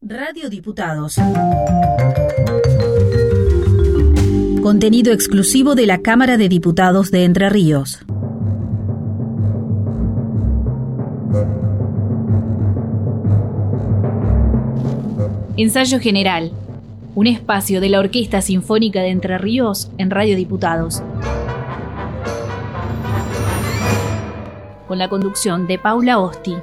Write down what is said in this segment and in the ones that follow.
Radio Diputados. Contenido exclusivo de la Cámara de Diputados de Entre Ríos. Ensayo General. Un espacio de la Orquesta Sinfónica de Entre Ríos en Radio Diputados. Con la conducción de Paula Osti.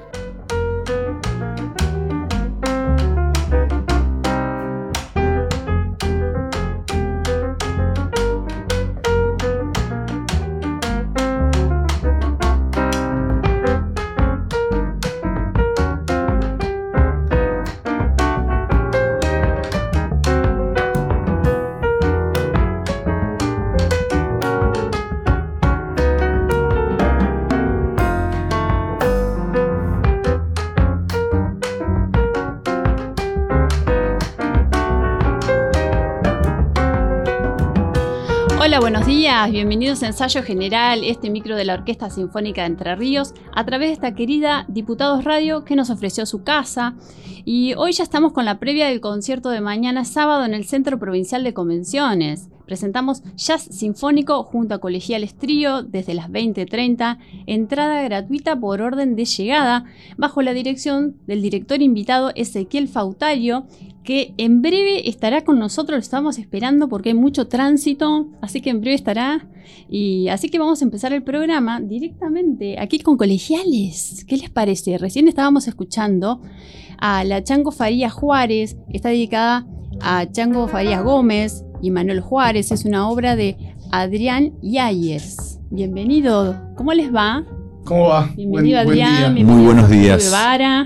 Bienvenidos a Ensayo General, este micro de la Orquesta Sinfónica de Entre Ríos, a través de esta querida Diputados Radio que nos ofreció su casa. Y hoy ya estamos con la previa del concierto de mañana sábado en el Centro Provincial de Convenciones. Presentamos Jazz Sinfónico junto a Colegiales Trío desde las 20.30, entrada gratuita por orden de llegada, bajo la dirección del director invitado Ezequiel Fautario, que en breve estará con nosotros, lo estamos esperando porque hay mucho tránsito, así que en breve estará. Y así que vamos a empezar el programa directamente aquí con colegiales. ¿Qué les parece? Recién estábamos escuchando a la Chango Farías Juárez, está dedicada a Chango Farías Gómez y Manuel Juárez, es una obra de Adrián Yáñez. Bienvenido, ¿cómo les va? ¿Cómo va? Bienvenido Adrián. Muy buenos días.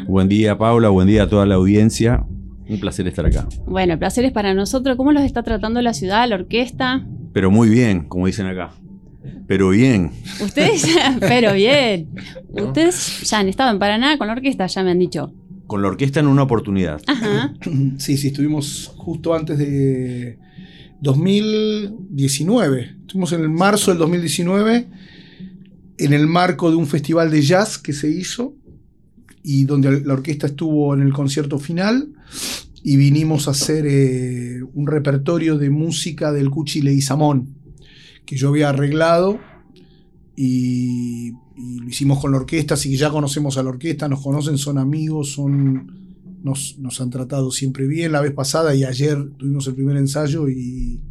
Buen día Paula, buen día a toda la audiencia. Un placer estar acá. Bueno, el placer es para nosotros. ¿Cómo los está tratando la ciudad, la orquesta? Pero muy bien, como dicen acá. Pero bien. Ustedes, pero bien. Ustedes ya han estado en Paraná con la orquesta, ya me han dicho. Con la orquesta en una oportunidad. Ajá. Sí, sí, estuvimos justo antes de 2019. Estuvimos en el marzo del 2019 en el marco de un festival de jazz que se hizo y donde la orquesta estuvo en el concierto final y vinimos a hacer eh, un repertorio de música del Cuchi Leguizamón que yo había arreglado y, lo hicimos con la orquesta, así que ya conocemos a la orquesta, nos conocen, son amigos, son, nos, nos han tratado siempre bien. La vez pasada y ayer tuvimos el primer ensayo y,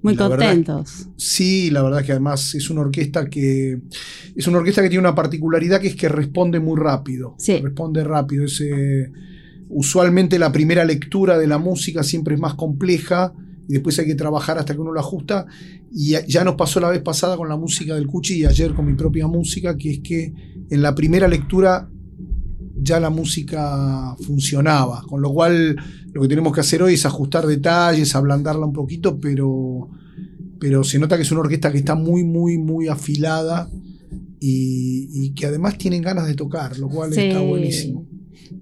muy contentos. sí, la verdad que además es una orquesta que es una orquesta que tiene una particularidad que es que responde muy rápido. Sí. Responde rápido. Eh, usualmente la primera lectura de la música siempre es más compleja y después hay que trabajar hasta que uno lo ajusta. Y ya nos pasó la vez pasada con la música del Cuchi y ayer con mi propia música, que es que en la primera lectura ya la música funcionaba. Con lo cual lo que tenemos que hacer hoy es ajustar detalles, ablandarla un poquito, pero, pero se nota que es una orquesta que está muy, muy, muy afilada y, que además tienen ganas de tocar, lo cual está buenísimo.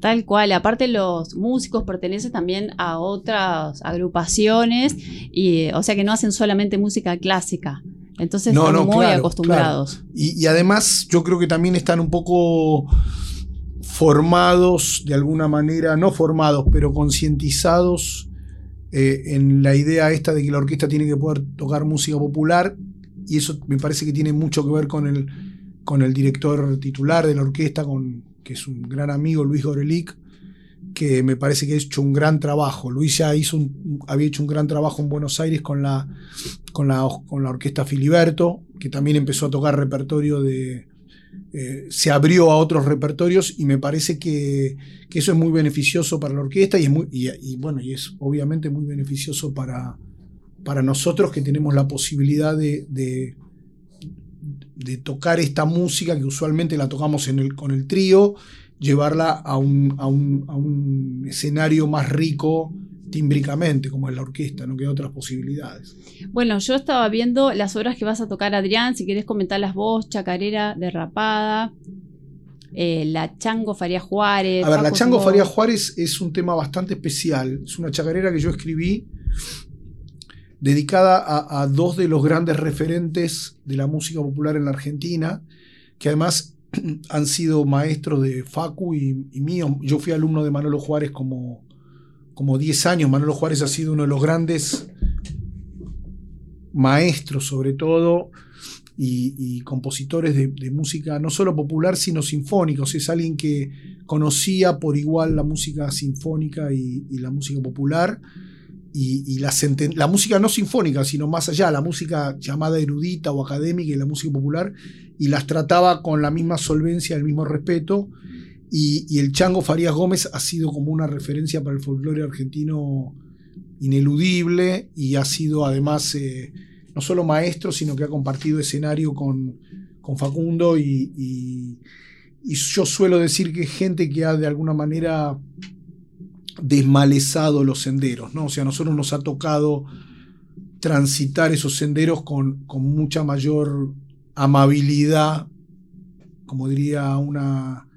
Tal cual, aparte los músicos pertenecen también a otras agrupaciones, y, o sea que no hacen solamente música clásica. Entonces están muy acostumbrados. Y, y, además yo creo que también están un poco formados de alguna manera, no formados, pero concientizados eh, en la idea esta de que la orquesta tiene que poder tocar música popular y eso me parece que tiene mucho que ver con el, con el director titular de la orquesta, con, que es un gran amigo, Luis Gorelic, que me parece que ha hecho un gran trabajo. Luis ya hizo había hecho un gran trabajo en Buenos Aires con la, con la, con la orquesta Filiberto, que también empezó a tocar repertorio de, eh, se abrió a otros repertorios y me parece que, eso es muy beneficioso para la orquesta y es, bueno, y es obviamente muy beneficioso para, para nosotros que tenemos la posibilidad de, de, tocar esta música que usualmente la tocamos en el, con el trío, llevarla a un, a un, a un escenario más rico tímbricamente, como en la orquesta, no queda otras posibilidades. Bueno, yo estaba viendo las obras que vas a tocar, Adrián, si querés comentar las vos, Chacarera Derrapada, eh, La Chango Faría Juárez. A ver, La Chango Faría Juárez es un tema bastante especial, es una chacarera que yo escribí dedicada a, dos de los grandes referentes de la música popular en la Argentina, que además han sido maestros de Facu y, mío. Yo fui alumno de Manolo Juárez como como 10 años, Manolo Juárez ha sido uno de los grandes maestros, sobre todo, y, compositores de, música no solo popular, sino sinfónica. es alguien que conocía por igual la música sinfónica y, la música popular. Y, la, la, música no sinfónica, sino más allá, la música llamada erudita o académica y la música popular, y las trataba con la misma solvencia, el mismo respeto. Y, el Chango Farías Gómez ha sido como una referencia para el folclore argentino ineludible y ha sido además eh, no solo maestro, sino que ha compartido escenario con, Facundo y, yo suelo decir que gente que ha de alguna manera desmalezado los senderos, ¿no? O sea, a nosotros nos ha tocado transitar esos senderos con, con mucha mayor amabilidad, como diría una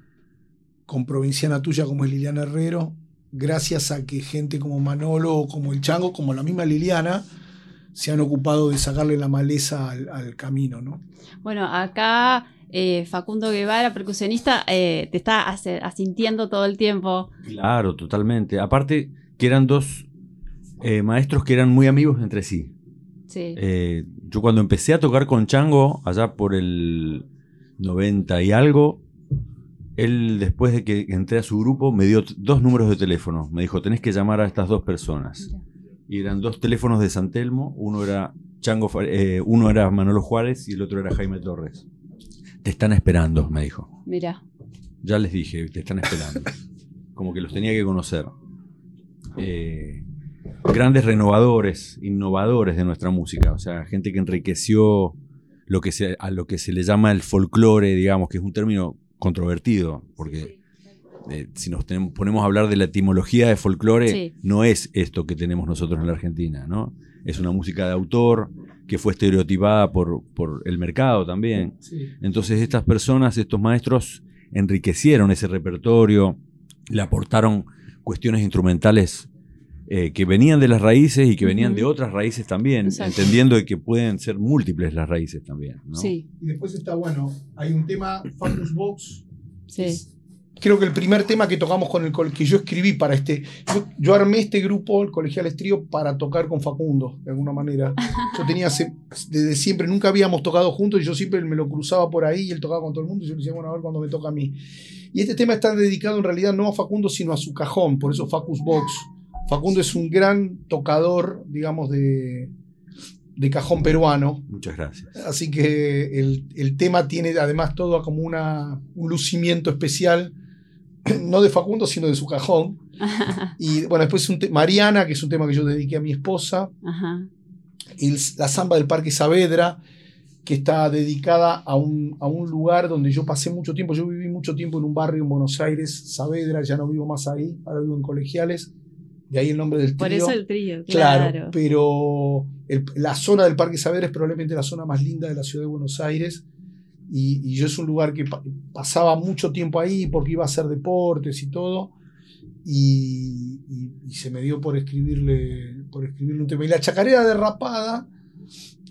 comprovinciana tuya como es Liliana Herrero, gracias a que gente como Manolo, como el Chango, como la misma Liliana, se han ocupado de sacarle la maleza al, camino, ¿no? Bueno, acá eh, Facundo Guevara, percusionista, eh, te está asintiendo todo el tiempo. Claro, totalmente. Aparte que eran dos eh, maestros que eran muy amigos entre sí. Sí. Yo cuando empecé a tocar con Chango, allá por el 90 y algo, él después de que entré a su grupo me dio dos números de teléfono. Me dijo, tenés que llamar a estas dos personas y eran dos teléfonos de San Telmo, uno era Chango, eh, uno era Manolo Juárez y el otro era Jaime Torres. Te están esperando, me dijo. Mira. Ya les dije, te están esperando. Como que los tenía que conocer. Eh, grandes renovadores, innovadores de nuestra música, o sea, gente que enriqueció lo que se, a lo que se le llama el folclore, digamos, que es un término controvertido, porque eh, si nos ponemos a hablar de la etimología de folclore, no es esto que tenemos nosotros en la Argentina, ¿no? Es una música de autor que fue estereotipada por, por el mercado también. Entonces estas personas, estos maestros, enriquecieron ese repertorio, le aportaron cuestiones instrumentales eh, que venían de las raíces y que venían de otras raíces también, entendiendo que pueden ser múltiples las raíces también. Y después está, bueno, hay un tema, Focus Box, sí creo que el primer tema que tocamos con el que yo escribí para este. Yo, armé este grupo, el Colegial Estrío, para tocar con Facundo, de alguna manera. Yo tenía desde siempre, nunca habíamos tocado juntos y yo siempre me lo cruzaba por ahí y él tocaba con todo el mundo y yo le decía, bueno, a ver cuando me toca a mí. Y este tema está dedicado en realidad no a Facundo, sino a su cajón, por eso Facus Box. Facundo es un gran tocador, digamos, de, de cajón peruano. Muchas gracias. Así que el, tema tiene además todo como una, un lucimiento especial no de Facundo, sino de su cajón. y bueno, después un Mariana, que es un tema que yo dediqué a mi esposa. Y la samba del Parque Saavedra, que está dedicada a un, a un, lugar donde yo pasé mucho tiempo. Yo viví mucho tiempo en un barrio en Buenos Aires, Saavedra, ya no vivo más ahí, ahora vivo en colegiales. De ahí el nombre del trío. Por eso el trío, claro. pero la zona del Parque Saavedra es probablemente la zona más linda de la ciudad de Buenos Aires y, yo es un lugar que pasaba mucho tiempo ahí porque iba a hacer deportes y todo. Y, se me dio por escribirle, por escribirle un tema. Y la chacarera derrapada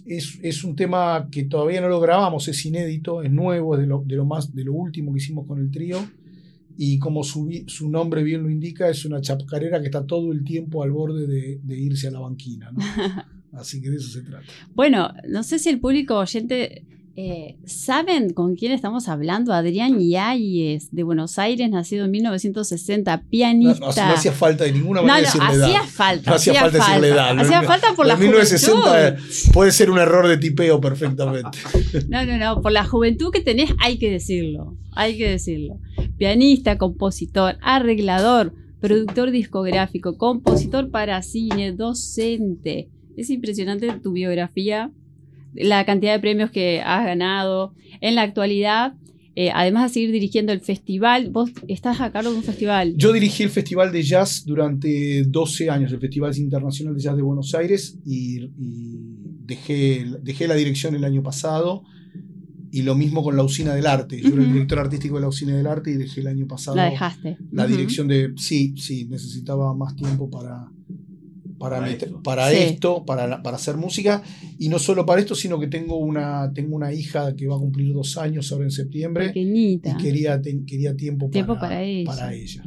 es, es, un tema que todavía no lo grabamos, es inédito, es nuevo, es de lo, de lo, más, de lo último que hicimos con el trío. Y como su, su, nombre bien lo indica, es una chacarera que está todo el tiempo al borde de, de irse a la banquina. ¿no? Así que de eso se trata. Bueno, no sé si el público oyente eh, ¿Saben con quién estamos hablando? Adrián Yáñez, de Buenos Aires, nacido en 1960, pianista. No, hacía falta de ninguna manera no, no, hacía falta. No hacía, falta, decirle edad. Hacía falta por la 1960 puede ser un error de tipeo perfectamente. No, no, no. Por la juventud que tenés hay que decirlo. Hay que decirlo. Pianista, compositor, arreglador, productor discográfico, compositor para cine, docente. Es impresionante tu biografía la cantidad de premios que has ganado. En la actualidad, eh, además de seguir dirigiendo el festival, vos estás a cargo de un festival. Yo dirigí el Festival de Jazz durante 12 años, el Festival Internacional de Jazz de Buenos Aires, y, dejé, dejé la dirección el año pasado. Y lo mismo con la Usina del Arte. Yo era el director artístico de la Usina del Arte y dejé el año pasado. La dejaste. La dirección de. Sí, sí, necesitaba más tiempo para, para, para, esto, para, para, hacer música. Y no solo para esto, sino que tengo una, tengo una hija que va a cumplir dos años ahora en septiembre. Pequeñita. Y quería, quería tiempo, tiempo para, para, ella.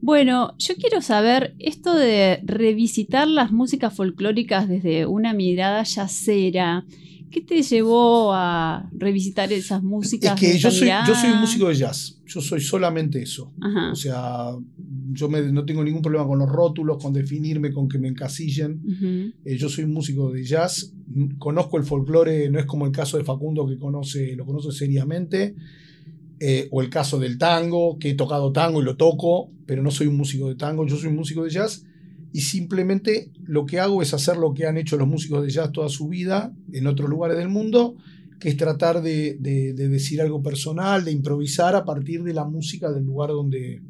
Bueno, yo quiero saber esto de revisitar las músicas folclóricas desde una mirada yacera. ¿Qué te llevó a revisitar esas músicas? Es que de yo soy, yo soy mirada? músico de jazz. Yo soy solamente eso. Ajá. O sea, yo me- no tengo ningún problema con los rótulos, con definirme, con que me encasillen. Eh, yo soy un músico de jazz. Conozco el folclore, no es como el caso de Facundo que conoce, lo conoce seriamente. eh, o el caso del tango, que he tocado tango y lo toco, pero no soy un músico de tango, yo soy un músico de jazz. Y simplemente lo que hago es hacer lo que han hecho los músicos de jazz toda su vida en otros lugares del mundo, que es tratar de, de- de decir algo personal, de improvisar a partir de la música del lugar donde,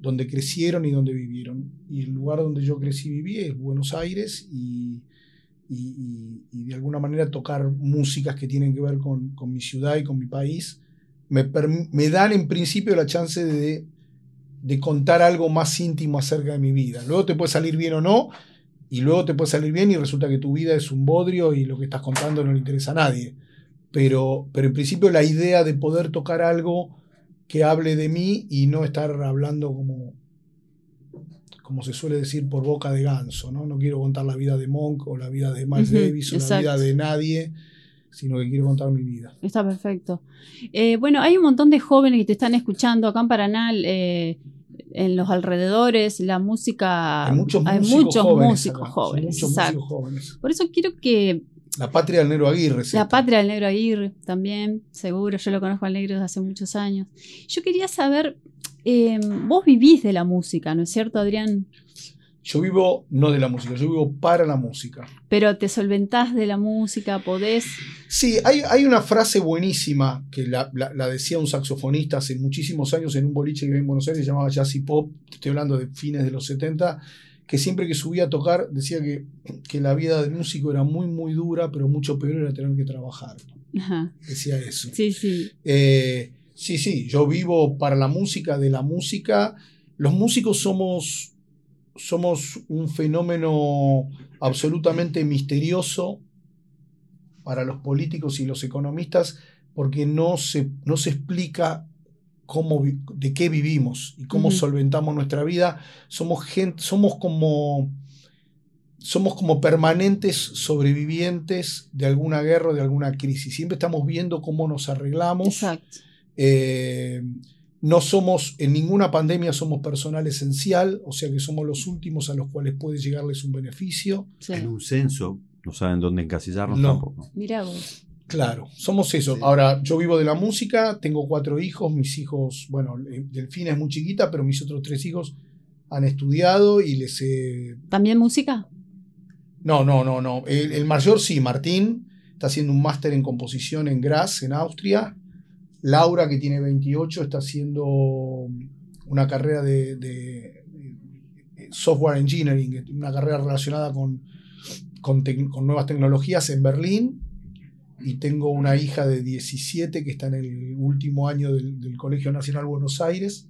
donde crecieron y donde vivieron. Y el lugar donde yo crecí y viví es Buenos Aires y, y- de alguna manera tocar músicas que tienen que ver con, con mi ciudad y con mi país me, me dan en principio la chance de, de contar algo más íntimo acerca de mi vida. Luego te puede salir bien o no, y luego te puede salir bien y resulta que tu vida es un bodrio y lo que estás contando no le interesa a nadie. Pero, pero en principio la idea de poder tocar algo que hable de mí y no estar hablando como, como se suele decir, por boca de ganso. No, no quiero contar la vida de Monk o la vida de Miles Davis o la vida de nadie, sino que quiero contar mi vida. Está perfecto. Eh, bueno, hay un montón de jóvenes que te están escuchando acá en Paraná, eh, en los alrededores, la música. Hay muchos hay músicos muchos jóvenes. músicos sí, jóvenes, muchos exacto. músicos jóvenes. Por eso quiero que La patria del Negro Aguirre. sí. la patria del negro Aguirre también, seguro, yo lo conozco al negro desde hace muchos años. Yo quería saber, eh, vos vivís de la música, ¿no es cierto, Adrián? Yo vivo no de la música, yo vivo para la música. Pero te solventás de la música, podés. Sí, hay, hay una frase buenísima que la, la- la decía un saxofonista hace muchísimos años en un boliche que había en Buenos Aires, se llamaba Jazz y Pop, estoy hablando de fines de los 70, que siempre que subía a tocar decía que, que la vida del músico era muy, muy dura, pero mucho peor era tener que trabajar. Ajá. Decía eso. Sí, sí. Eh, sí, sí, yo vivo para la música, de la música. Los músicos somos, somos un fenómeno absolutamente misterioso para los políticos y los economistas porque no se, no se explica cómo, de qué vivimos y cómo solventamos nuestra vida. Somos, gente, somos como somos como permanentes sobrevivientes de alguna guerra o de alguna crisis. Siempre estamos viendo cómo nos arreglamos. Exacto. Eh, no somos, en ninguna pandemia somos personal esencial, o sea que somos los últimos a los cuales puede llegarles un beneficio. Sí. En un censo no saben dónde encasillarnos No. tampoco. Mirá vos. Claro, somos eso. Sí. Ahora, yo vivo de la música, tengo cuatro hijos, mis hijos, bueno, eh, Delfina es muy chiquita, pero mis otros tres hijos han estudiado y les he... ¿También música? No, no, no, no. El, el mayor sí, Martín, está haciendo un máster en composición en Graz, en Austria. Laura, que tiene 28, está haciendo una carrera de, de- de software engineering, una carrera relacionada con, con, nuevas tecnologías en Berlín. Y tengo una hija de 17 que está en el último año del, del Colegio Nacional Buenos Aires.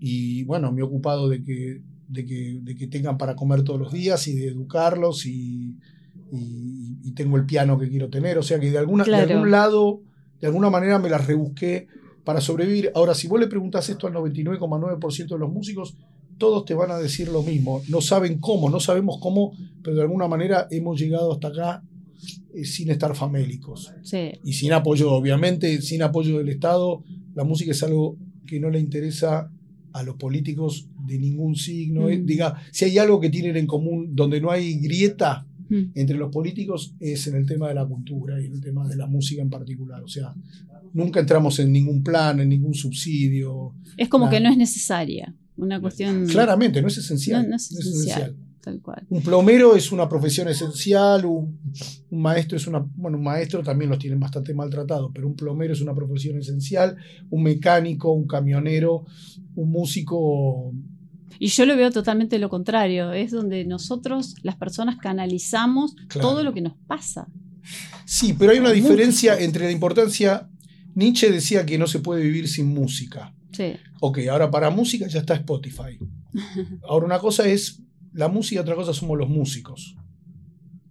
Y bueno, me he ocupado de que, de, que, de que tengan para comer todos los días y de educarlos y, y- y tengo el piano que quiero tener. O sea que de, alguna, de Claro. algún lado, de alguna manera me las rebusqué para sobrevivir. Ahora, si vos le preguntas esto al 99,9% de los músicos, todos te van a decir lo mismo. No saben cómo, no sabemos cómo, pero de alguna manera hemos llegado hasta acá eh, sin estar famélicos. Sí. Y sin apoyo, obviamente, sin apoyo del Estado, la música es algo que no le interesa a los políticos de ningún signo. Mm. Eh, Diga, si hay algo que tienen en común donde no hay grieta Mm. entre los políticos es en el tema de la cultura y en el tema de la música en particular. O sea, nunca entramos en ningún plan, en ningún subsidio. Es como que no es necesaria. Una cuestión. Claramente, no es esencial. No, no es esencial. Tal cual. Un plomero es una profesión esencial, un, un maestro es una, bueno, un maestro también los tienen bastante maltratados, pero un plomero es una profesión esencial, un mecánico, un camionero, un músico, Y yo lo veo totalmente lo contrario. Es donde nosotros, las personas, canalizamos Claro. todo lo que nos pasa. Sí, pero hay una diferencia entre la importancia. Nietzsche decía que no se puede vivir sin música. Sí. Ok, ahora para música ya está Spotify. Ahora una cosa es la música, otra cosa somos los músicos.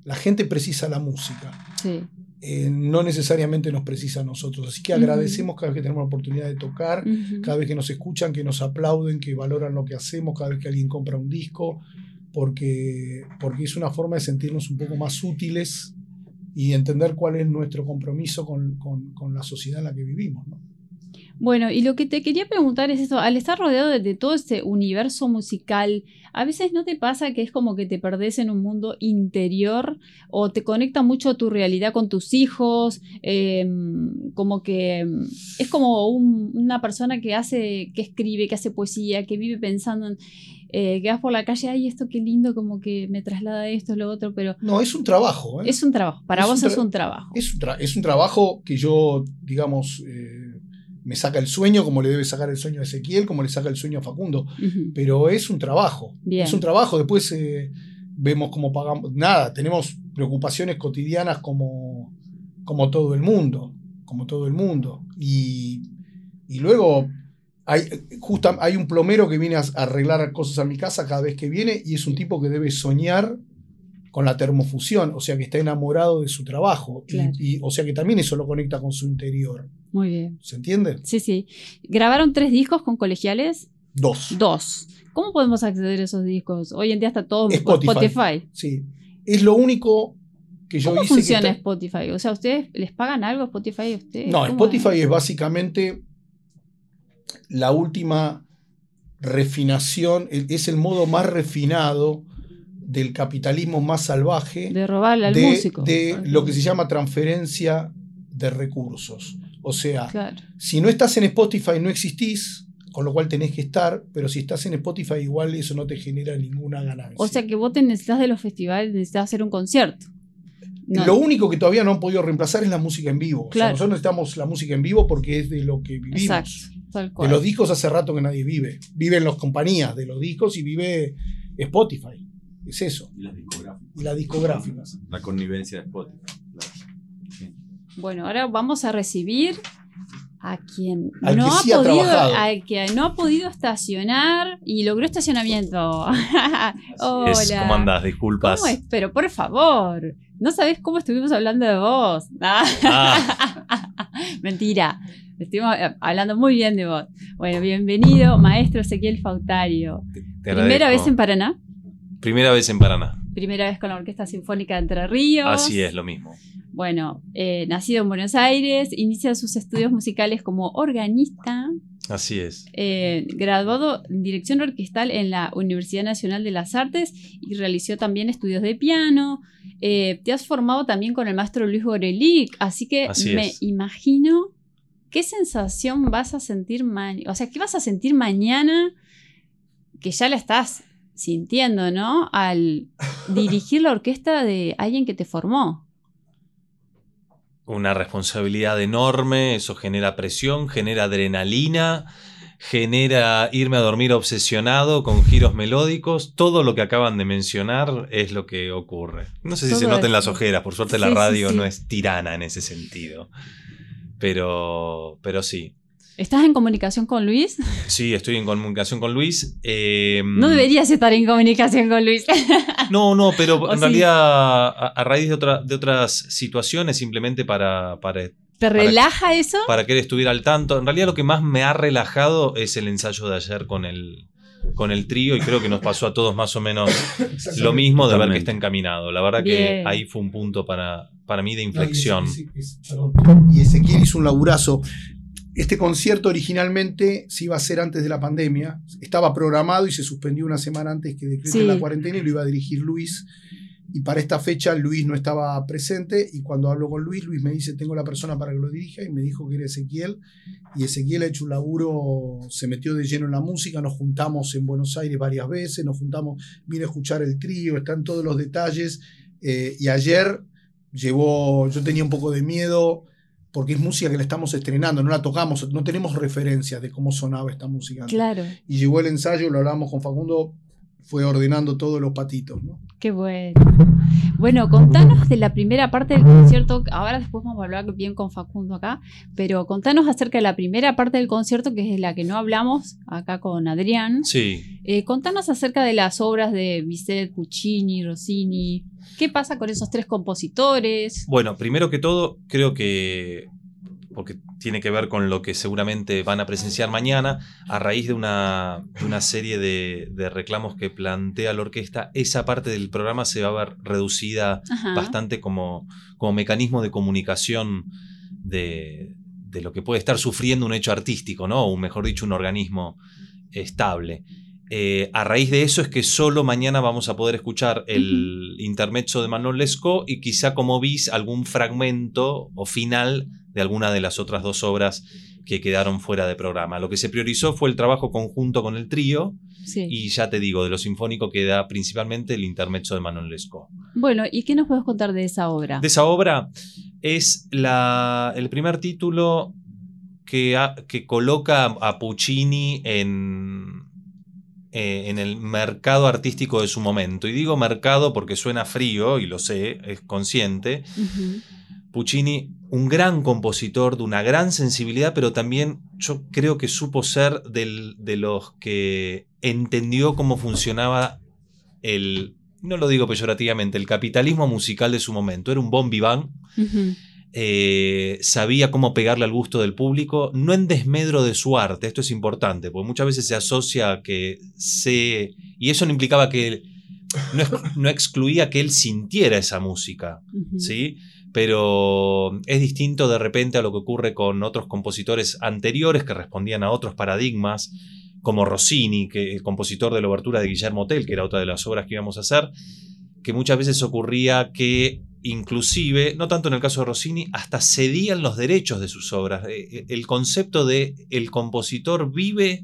La gente precisa la música. Sí. Eh, no necesariamente nos precisa a nosotros. Así que agradecemos cada vez que tenemos la oportunidad de tocar, cada vez que nos escuchan, que nos aplauden, que valoran lo que hacemos, cada vez que alguien compra un disco, porque, porque es una forma de sentirnos un poco más útiles y entender cuál es nuestro compromiso con, con- con la sociedad en la que vivimos. ¿no? Bueno, y lo que te quería preguntar es esto, al estar rodeado de, de todo este universo musical, ¿a veces no te pasa que es como que te perdés en un mundo interior o te conecta mucho tu realidad con tus hijos? Eh, como que mm, es como un- una persona que hace, que escribe, que hace poesía, que vive pensando en, eh, que vas por la calle, ay, esto qué lindo, como que me traslada esto, lo otro, pero No, es un trabajo. ¿eh? es un trabajo, para Es vos un es un trabajo. Es un, tra- es un trabajo que yo, digamos, eh, me saca el sueño, como le debe sacar el sueño a Ezequiel, como le saca el sueño a Facundo. Pero es un trabajo. Bien. Es un trabajo. Después eh, vemos cómo pagamos. Nada, tenemos preocupaciones cotidianas como, como todo el mundo. Como todo el mundo. Y, y luego hay, justa- hay un plomero que viene a arreglar cosas a mi casa cada vez que viene y es un tipo que debe soñar con la termofusión, o sea que está enamorado de su trabajo, y- Claro. y, o sea que también eso lo conecta con su interior, Muy bien. ¿se entiende? Sí, sí. ¿Grabaron tres discos con colegiales? Dos. Dos. ¿Cómo podemos acceder a esos discos? Hoy en día está todo Spotify. Spotify. Sí. Es lo único que yo ¿Cómo hice. funciona que está- Spotify? O sea, ¿ustedes les pagan algo a Spotify a ustedes? No, ¿Cómo Spotify es básicamente la última refinación, el- es el modo más refinado del capitalismo más salvaje De robarle al de, músico. de lo que se llama transferencia de recursos. O sea, Claro. si no estás en Spotify no existís, con lo cual tenés que estar, pero si estás en Spotify igual eso no te genera ninguna ganancia. O sea que vos te necesitas de los festivales, necesitas hacer un concierto. No. Lo único que todavía no han podido reemplazar es la música en vivo. O sea, Claro. nosotros necesitamos la música en vivo porque es de lo que vivimos. Exacto. Tal De cual. los discos hace rato que nadie vive. Viven las compañías de los discos y vive Spotify. Es eso. Y las discográficas. Y las discográficas. La connivencia de Spotify. claro. Sí. Bueno, ahora vamos a recibir a quien Al no que ha sí ha podido, trabajado. al que no ha podido estacionar y logró estacionamiento. Hola. Es, ¿Cómo andás? Disculpas. ¿Cómo es? Pero por favor, no sabés cómo estuvimos hablando de vos. Ah, Mentira. Estuvimos eh, hablando muy bien de vos. Bueno, bienvenido, maestro Ezequiel Fautario. te Primera agradezco. vez en Paraná, Primera vez en Paraná. primera vez con la Orquesta Sinfónica de Entre Ríos. Así es, lo mismo. Bueno, eh, nacido en Buenos Aires, inicia sus estudios musicales como organista, Así es. eh, graduado en dirección orquestal en la Universidad Nacional de las Artes y realizó también estudios de piano. Eh, te has formado también con el maestro Luis Gorelic, así que Así me es. imagino qué sensación vas a sentir mañana, o sea, qué vas a sentir mañana que ya la estás sintiendo, ¿no? Al dirigir la orquesta de alguien que te formó. Una responsabilidad enorme, eso genera presión, genera adrenalina, genera irme a dormir obsesionado con giros melódicos. Todo lo que acaban de mencionar es lo que ocurre. No sé si se noten las ojeras, por suerte la sí, radio sí. no es tirana en ese sentido. Pero, pero sí. ¿Estás en comunicación con Luis? Sí, estoy en comunicación con Luis. Eh, No deberías estar en comunicación con Luis. No, no, pero ¿O en sí? realidad a, a raíz de, otra- de otras situaciones, simplemente para, para, ¿Te relaja eso? para que él estuviera al tanto. En realidad lo que más me ha relajado es el ensayo de ayer con el, con el trío y creo que nos pasó a todos más o menos lo mismo de ver que está encaminado. La verdad que ahí fue un punto para, para mí de No, inflexión. Perdón. Y Ezequiel hizo un laburazo. Este concierto originalmente se iba a hacer antes de la pandemia. Estaba programado y se suspendió una semana antes que decrete Sí. la cuarentena y lo iba a dirigir Luis. Y para esta fecha Luis no estaba presente y cuando hablo con Luis, Luis me dice, tengo la persona para que lo dirija y me dijo que era Ezequiel. Y Ezequiel ha hecho un laburo, se metió de lleno en la música, nos juntamos en Buenos Aires varias veces, nos juntamos, vine a escuchar el trío, están todos los detalles. eh, y ayer llevó, yo tenía un poco de miedo porque es música que la estamos estrenando, no la tocamos, no tenemos referencias de cómo sonaba esta música. antes. Claro. Y llegó el ensayo, lo hablamos con Facundo, fue ordenando todos los patitos. ¿no? Qué bueno. Bueno, contanos de la primera parte del concierto. Ahora después vamos a hablar bien con Facundo acá, pero contanos acerca de la primera parte del concierto, que es la que no hablamos acá con Adrián. Sí. Eh, contanos acerca de las obras de Bizet, Puccini, Rossini. ¿Qué pasa con esos tres compositores? Bueno, primero que todo, creo que porque tiene que ver con lo que seguramente van a presenciar mañana, a raíz de una, de una serie de, de, reclamos que plantea la orquesta, esa parte del programa se va a ver reducida Ajá. bastante como, como mecanismo de comunicación de, de, lo que puede estar sufriendo un hecho artístico, ¿no? o mejor dicho, un organismo estable. Eh, a raíz de eso es que solo mañana vamos a poder escuchar el uh -huh. intermezzo de Manuel Lescaut y quizá como bis algún fragmento o final de alguna de las otras dos obras que quedaron fuera de programa. Lo que se priorizó fue el trabajo conjunto con el trío sí. y ya te digo, de lo sinfónico queda principalmente el intermezzo de Manuel Lescaut. Bueno, ¿y qué nos puedes contar de esa obra? De esa obra es la, el primer título que, que coloca a Puccini en, eh, en el mercado artístico de su momento. Y digo mercado porque suena frío, y lo sé, es consciente. Uh -huh. Puccini, un gran compositor de una gran sensibilidad, pero también yo creo que supo ser del, de los que entendió cómo funcionaba el, no lo digo peyorativamente, el capitalismo musical de su momento. Era un bon vivant. Uh -huh. Eh, sabía cómo pegarle al gusto del público, no en desmedro de su arte, esto es importante, porque muchas veces se asocia a que se... Y eso no implicaba que... No, no excluía que él sintiera esa música, Uh -huh. ¿sí? Pero es distinto de repente a lo que ocurre con otros compositores anteriores que respondían a otros paradigmas, como Rossini, que el compositor de la obertura de Guillermo Tell, que era otra de las obras que íbamos a hacer, que muchas veces ocurría que inclusive, no tanto en el caso de Rossini, hasta cedían los derechos de sus obras. Eh, El concepto de el compositor vive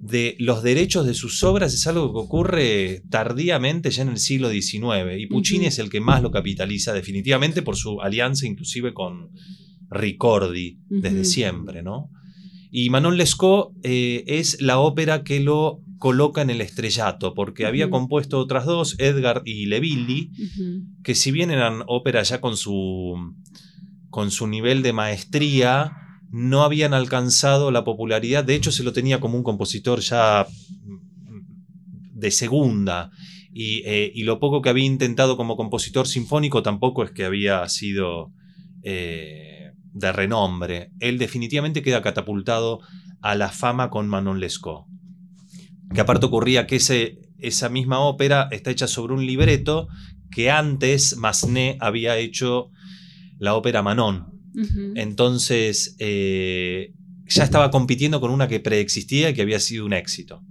de los derechos de sus obras es algo que ocurre tardíamente ya en el siglo XIX y Puccini Uh -huh. es el que más lo capitaliza definitivamente por su alianza inclusive con Ricordi desde siempre, ¿no? Y Manon Lescaut eh, es la ópera que lo coloca en el estrellato, porque había compuesto otras dos, Edgar y Levilli, que si bien eran óperas ya con su, con su nivel de maestría, no habían alcanzado la popularidad. De hecho, se lo tenía como un compositor ya de segunda. Y, eh, y lo poco que había intentado como compositor sinfónico tampoco es que había sido eh, de renombre. Él definitivamente queda catapultado a la fama con Manon Lescaut. Que aparte ocurría que ese, esa misma ópera está hecha sobre un libreto que antes Massenet había hecho la ópera Manon. Entonces eh, ya estaba compitiendo con una que preexistía y que había sido un éxito.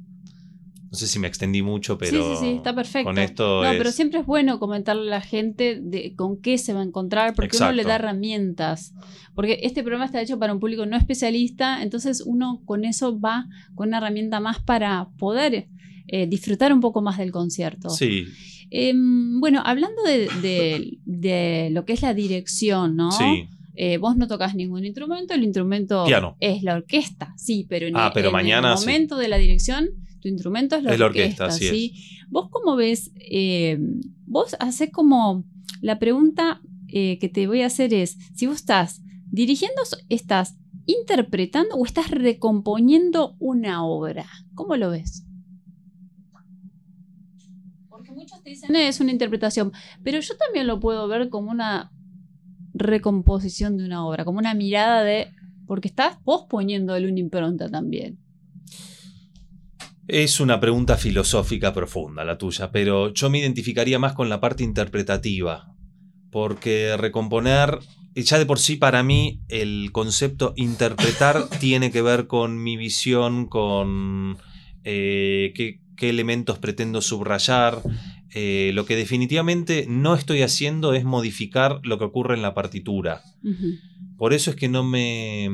No sé si me extendí mucho, pero sí, sí, sí, está perfecto. con esto no, es- pero siempre es bueno comentarle a la gente de con qué se va a encontrar, porque uno le da herramientas. Porque este programa está hecho para un público no especialista, entonces uno con eso va con una herramienta más para poder eh, disfrutar un poco más del concierto. Sí, Em, bueno, hablando de, de- de lo que es la dirección, ¿no? sí. Eh, vos no tocas ningún instrumento, el instrumento Piano. es la orquesta, sí, pero en, Ah, el- pero en mañana el sí. momento de la dirección, tu instrumento es la Es la orquesta, orquesta, así ¿sí? ¿Vos cómo ves? eh, vos haces como, la pregunta eh, que te voy a hacer es, si vos estás dirigiendo, estás interpretando o estás recomponiendo una obra, ¿cómo lo ves? Porque muchos te dicen, "Eh, es una interpretación, pero yo también lo puedo ver como una recomposición de una obra, como una mirada de. Porque estás vos poniéndole una impronta también. Es una pregunta filosófica profunda la tuya, pero yo me identificaría más con la parte interpretativa, porque recomponer, ya de por sí para mí el concepto interpretar tiene que ver con mi visión, con eh, qué, qué elementos pretendo subrayar. Eh, lo que definitivamente no estoy haciendo es modificar lo que ocurre en la partitura. Por eso es que no me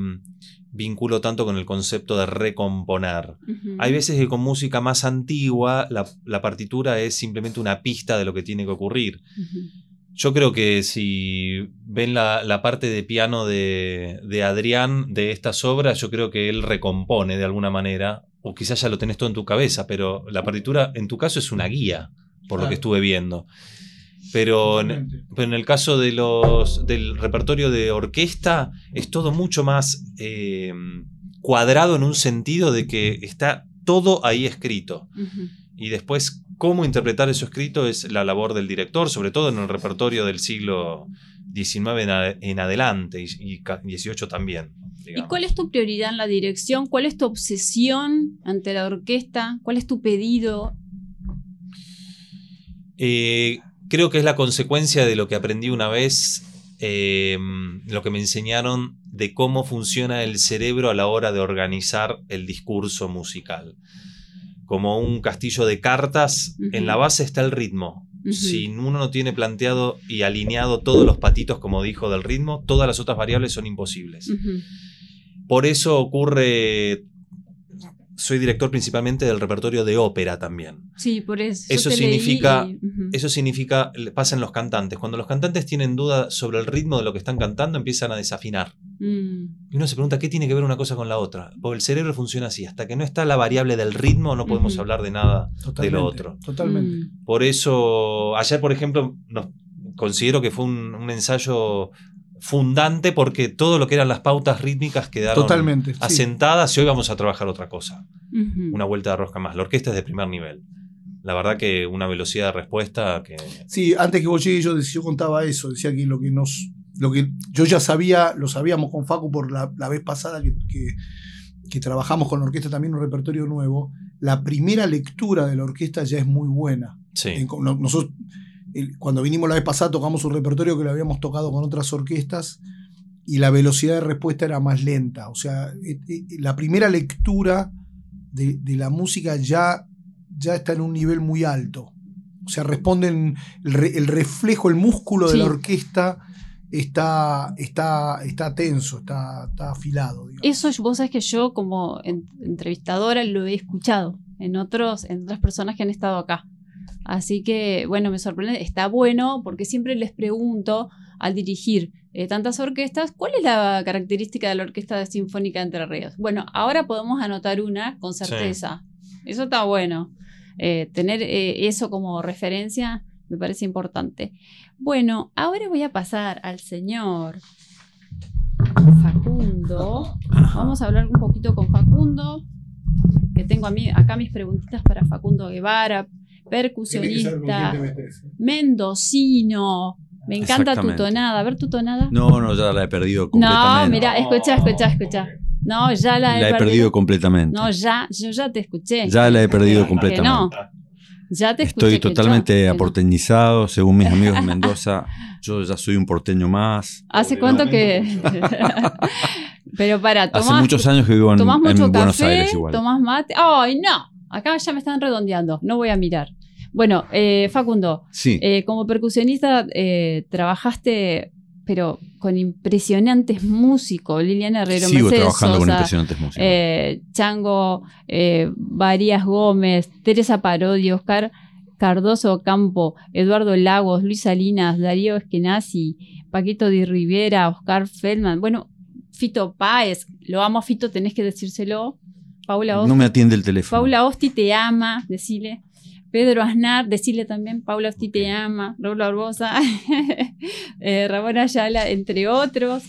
vinculo tanto con el concepto de recomponer. Hay veces que con música más antigua la, la partitura es simplemente una pista de lo que tiene que ocurrir. Yo creo que si ven la, la parte de piano de, de Adrián de estas obras, yo creo que él recompone de alguna manera o quizás ya lo tenés todo en tu cabeza, pero la partitura en tu caso es una guía, por lo que estuve viendo. Pero en, pero en el caso de los, del repertorio de orquesta, es todo mucho más eh, cuadrado en un sentido de que está todo ahí escrito. Y después, cómo interpretar eso escrito es la labor del director, sobre todo en el repertorio del siglo XIX en, ade- en adelante y, XVIII también. ¿Y cuál es tu prioridad en la dirección? ¿Cuál es tu obsesión ante la orquesta? ¿Cuál es tu pedido? Eh, creo que es la consecuencia de lo que aprendí una vez, eh, lo que me enseñaron de cómo funciona el cerebro a la hora de organizar el discurso musical. Como un castillo de cartas, en la base está el ritmo. Si uno no tiene planteado y alineado todos los patitos, como dijo, del ritmo, todas las otras variables son imposibles. Por eso ocurre. Soy director principalmente del repertorio de ópera también. Sí, por eso. Eso te leí significa- y-. Eso significa, le pasa en los cantantes. Cuando los cantantes tienen duda sobre el ritmo de lo que están cantando, empiezan a desafinar. Mm. Y uno se pregunta qué tiene que ver una cosa con la otra. Porque el cerebro funciona así. Hasta que no está la variable del ritmo, no podemos hablar de nada. Totalmente, otro. Totalmente. Mm. Por eso, ayer, por ejemplo, nos- considero que fue un, un ensayo fundante porque todo lo que eran las pautas rítmicas quedaron Totalmente. sí. asentadas y hoy vamos a trabajar otra cosa. Una vuelta de rosca más. La orquesta es de primer nivel. La verdad que una velocidad de respuesta que... Sí, antes que vos llegues yo, yo contaba eso, decía que lo que nos, lo que yo ya sabía, lo sabíamos con Facu por la, la vez pasada que, que- que trabajamos con la orquesta también un repertorio nuevo, la primera lectura de la orquesta ya es muy buena. Sí. En- nosotros, cuando vinimos la vez pasada tocamos un repertorio que lo habíamos tocado con otras orquestas y la velocidad de respuesta era más lenta. O sea, eh, eh, la primera lectura de, de la música ya, ya está en un nivel muy alto. O sea, responden el, re- el reflejo, el músculo de la orquesta está, está, está tenso, está, está afilado. digamos. Eso vos sabés que yo como en- entrevistadora lo he escuchado en, otros, en otras personas que han estado acá. Así que, bueno, me sorprende, está bueno porque siempre les pregunto al dirigir eh, tantas orquestas, ¿cuál es la característica de la Orquesta Sinfónica de Entre Ríos? Bueno, ahora podemos anotar una con certeza. Eso está bueno. Eh, tener eh, eso como referencia me parece importante. Bueno, ahora voy a pasar al señor Facundo. Vamos a hablar un poquito con Facundo. Que tengo a mí, acá mis preguntitas para Facundo Guevara, percusionista, mendocino. Me encanta tu tonada. A ver tu tonada. No, no, ya la he perdido No, completamente. mira, escucha, escucha, escucha. No, ya la he, la he perdido completamente. No, ya, yo ya te escuché. ya la he perdido Que no. completamente. Ya te escuché. Estoy totalmente no. aporteñizado, según mis amigos de Mendoza. Yo ya soy un porteño más. ¿Hace cuánto que.? Pero para, Hace tomás, muchos años que vivo en, tomás en mucho Buenos café, Aires igual. tomás mate. ¡Ay, no! Acá ya me están redondeando. No voy a mirar. Bueno, eh, Facundo, Sí, eh, como percusionista eh, trabajaste, pero con impresionantes músicos. Liliana Herrero, sigo Mercedes trabajando con impresionantes músicos. Chango Varías Gómez, Teresa Parodi, Oscar Cardoso Campo, Eduardo Lagos, Luis Salinas, Darío Eskenazi, Paquito Di Rivera, Oscar Feldman, bueno, Fito Páez, lo amo a Fito, tenés que decírselo. Paula Osti, no me atiende el teléfono. Paula Osti te ama, decile. Pedro Aznar, decirle también, Paula Osti te ama, Raúl Barbosa, eh, Ramón Ayala, entre otros.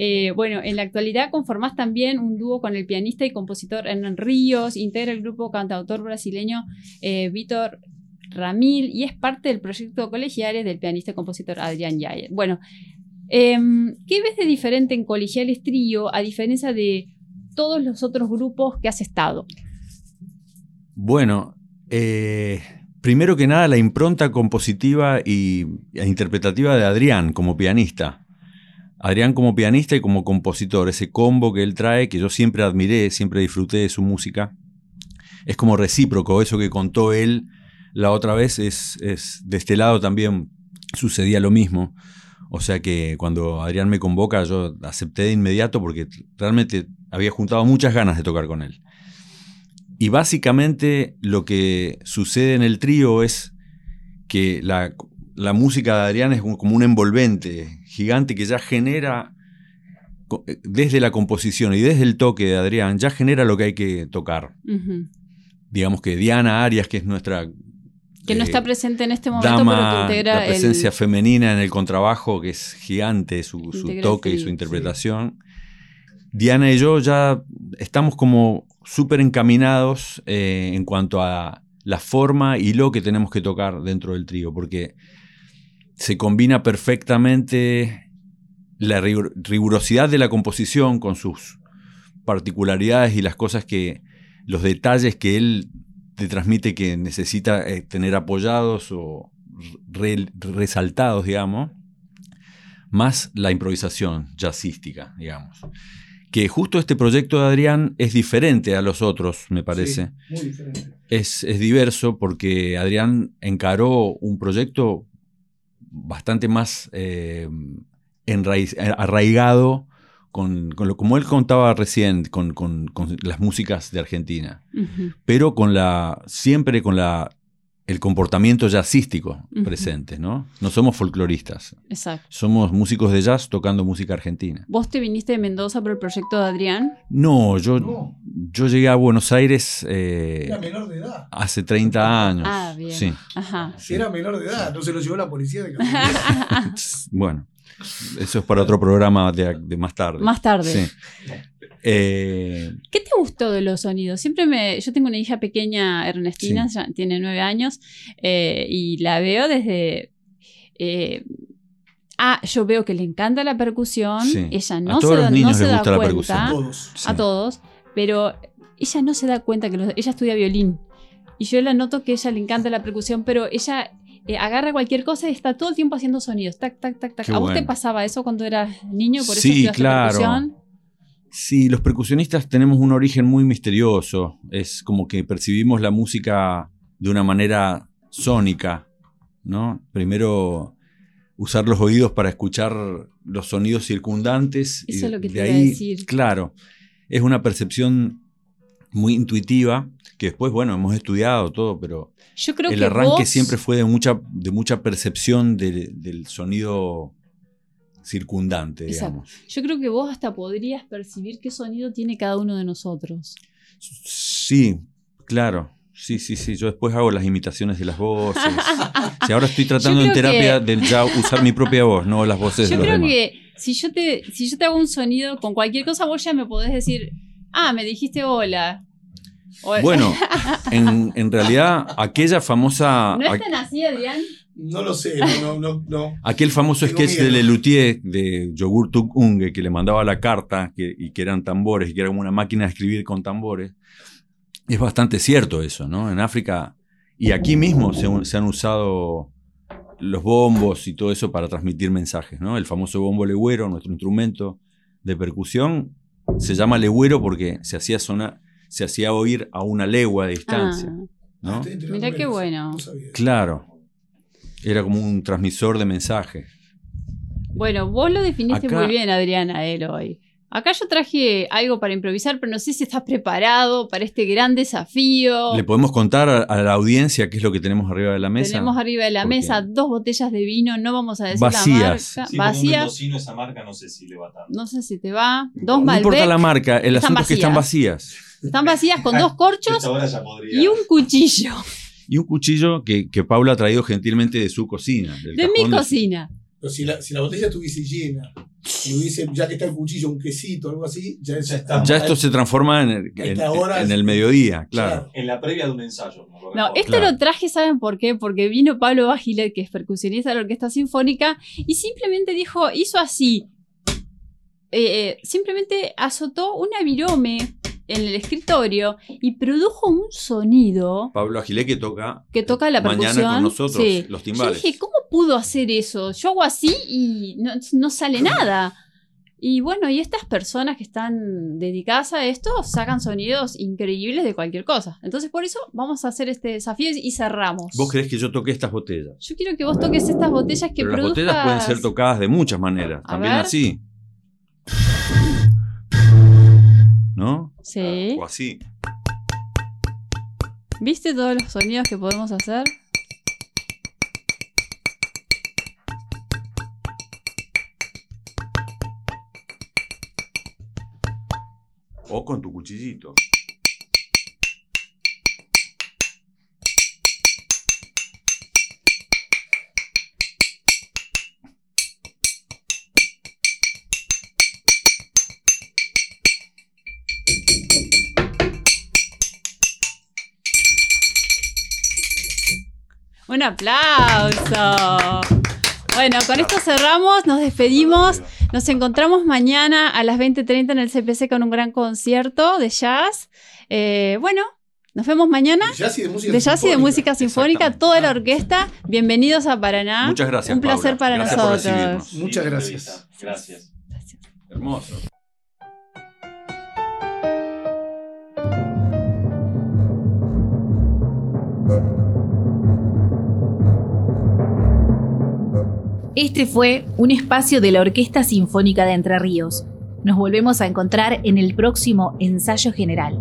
Eh, bueno, en la actualidad conformás también un dúo con el pianista y compositor Hernán Ríos, integra el grupo cantautor brasileño eh, Víctor Ramil y es parte del proyecto Colegiales del pianista y compositor Adrián Yayer. Bueno, em, ¿qué ves de diferente en Colegiales Trío a diferencia de todos los otros grupos que has estado? Bueno, eh, primero que nada la impronta compositiva y, e interpretativa de Adrián como pianista. Adrián como pianista y como compositor, ese combo que él trae, que yo siempre admiré, siempre disfruté de su música, es como recíproco, eso que contó él la otra vez, es, es de este lado también sucedía lo mismo. O sea que cuando Adrián me convoca, yo acepté de inmediato porque realmente había juntado muchas ganas de tocar con él. Y básicamente lo que sucede en el trío es que la, la música de Adrián es como un envolvente gigante que ya genera eh, desde la composición y desde el toque de Adrián, ya genera lo que hay que tocar. Digamos que Diana Arias, que es nuestra Que no eh, está presente en este momento, dama, pero que integra la presencia el... femenina en el contrabajo, que es gigante, su, toque y su interpretación. Diana y yo ya estamos como súper encaminados eh, en cuanto a la forma y lo que tenemos que tocar dentro del trío, porque se combina perfectamente la rigur- rigurosidad de la composición con sus particularidades y las cosas que, los detalles que él te transmite que necesita eh, tener apoyados o re- resaltados, digamos, más la improvisación jazzística, digamos. Que justo este proyecto de Adrián es diferente a los otros, me parece. Sí, muy diferente. Es, es diverso porque Adrián encaró un proyecto bastante más eh, enraiz- arraigado con, con lo como él contaba recién, con, con- con las músicas de Argentina, pero con la, siempre con la, el comportamiento jazzístico presente, ¿no? No somos folcloristas, Exacto. somos músicos de jazz tocando música argentina. ¿Vos te viniste de Mendoza por el proyecto de Adrián? No, yo, No. yo llegué a Buenos Aires eh, Era menor de edad. hace 30 años. Ah, bien. Sí. Ajá. Si era menor de edad, no se lo llevó la policía de. Bueno, eso es para otro programa de, de más tarde. Más tarde. Sí. Eh, ¿Qué te gustó de los sonidos? Siempre me. Yo tengo una hija pequeña, Ernestina, ya tiene nueve años, eh, y la veo desde. eh, ah, yo veo que le encanta la percusión. Sí. Ella A no todos se, los da- niños no se les da gusta la cuenta. percusión. Todos. sí. A todos. Pero ella no se da cuenta que los- ella estudia violín. Y yo la noto que a ella le encanta la percusión, pero ella eh, agarra cualquier cosa y está todo el tiempo haciendo sonidos. Tac, tac, tac, tac. Qué ¿A vos te pasaba eso cuando eras niño? Por eso Sí, claro. percusión? Sí, los percusionistas tenemos un origen muy misterioso. Es como que percibimos la música de una manera sónica, ¿no? Primero usar los oídos para escuchar los sonidos circundantes. y Eso es lo que de te iba a decir. Claro, es una percepción muy intuitiva que después, bueno, hemos estudiado todo, pero Yo creo el que arranque vos- siempre fue de mucha, de mucha percepción de- del sonido circundante, Exacto. digamos. Yo creo que vos hasta podrías percibir qué sonido tiene cada uno de nosotros. Sí, claro. Sí, sí, sí. Yo después hago las imitaciones de las voces. Sí, ahora estoy tratando en creo terapia que- de ya usar mi propia voz, no las voces de Yo los creo demás. que si yo, te, si yo te hago un sonido con cualquier cosa, vos ya me podés decir, ah, me dijiste hola. Bueno, en, en realidad, aquella famosa, ¿No es tan así, Adrián? No lo sé, no, no, no. aquel famoso Tengo sketch de miedo. Lelutier de Yogur Tuk Unge que le mandaba la carta que- y que eran tambores y que era como una máquina de escribir con tambores. Es bastante cierto eso, ¿no? En África y aquí mismo se, se han usado los bombos y todo eso para transmitir mensajes, ¿no? El famoso bombo legüero, nuestro instrumento de percusión, se llama legüero porque se hacía sonar, se hacía oír a una legua de distancia, Ah, ¿no? Enterando Mirá qué bueno. Claro. Era como un transmisor de mensajes. bueno, vos lo definiste Acá- muy bien, Adrián, a él hoy. Acá yo traje algo para improvisar, pero no sé si estás preparado para este gran desafío. ¿Le podemos contar a, la audiencia qué es lo que tenemos arriba de la mesa? Tenemos arriba de la mesa dos botellas de vino, no vamos a decir Vacías. la marca. Sí, un vacías. mendocino esa marca no sé si le va tanto. No sé si te va. Dos no Malbec. importa la marca, el Están asunto es que están vacías. Están vacías con dos corchos y un cuchillo Y un cuchillo que, que Paula ha traído gentilmente de su cocina. del de mi su- cocina. Pero si la, si la botella estuviese llena y hubiese, ya que está el cuchillo, un quesito, algo así, ya, Ya está. Ya esto se transforma en el, en- hora el mediodía, claro. En la previa de un ensayo. No, esto Claro. lo traje, ¿saben por qué? Porque vino Pablo Bagilet, que es percusionista de la Orquesta Sinfónica, y simplemente dijo, hizo así. Eh, eh, simplemente azotó una virome en el escritorio y produjo un sonido Pablo Agilé que toca que toca la percusión. mañana con nosotros Sí. los Yo timbales. dije, ¿cómo pudo hacer eso? Yo hago así y no, no sale nada. Y bueno, y estas personas que están dedicadas a esto sacan sonidos increíbles de cualquier cosa. Entonces, por eso vamos a hacer este desafío y cerramos. ¿Vos crees que yo toqué estas botellas? Yo quiero que vos toques estas botellas que Pero las botellas pueden ser tocadas de muchas maneras. A También ver. así. ¿no? Sí. Ah, o así. ¿Viste todos los sonidos que podemos hacer? O con tu cuchillito. Un aplauso. Bueno, con esto cerramos, nos despedimos. Nos encontramos mañana a las 20.30 en el CPC con un gran concierto de jazz. Eh, bueno, nos vemos mañana. De jazz y de música De jazz y de sinfónica. música sinfónica, Exactamente. toda la orquesta. Bienvenidos a Paraná. Muchas gracias. Un placer Paula. para Gracias nosotros. Muchas gracias. Gracias. Hermoso. Este fue un espacio de la Orquesta Sinfónica de Entre Ríos. Nos volvemos a encontrar en el próximo ensayo general.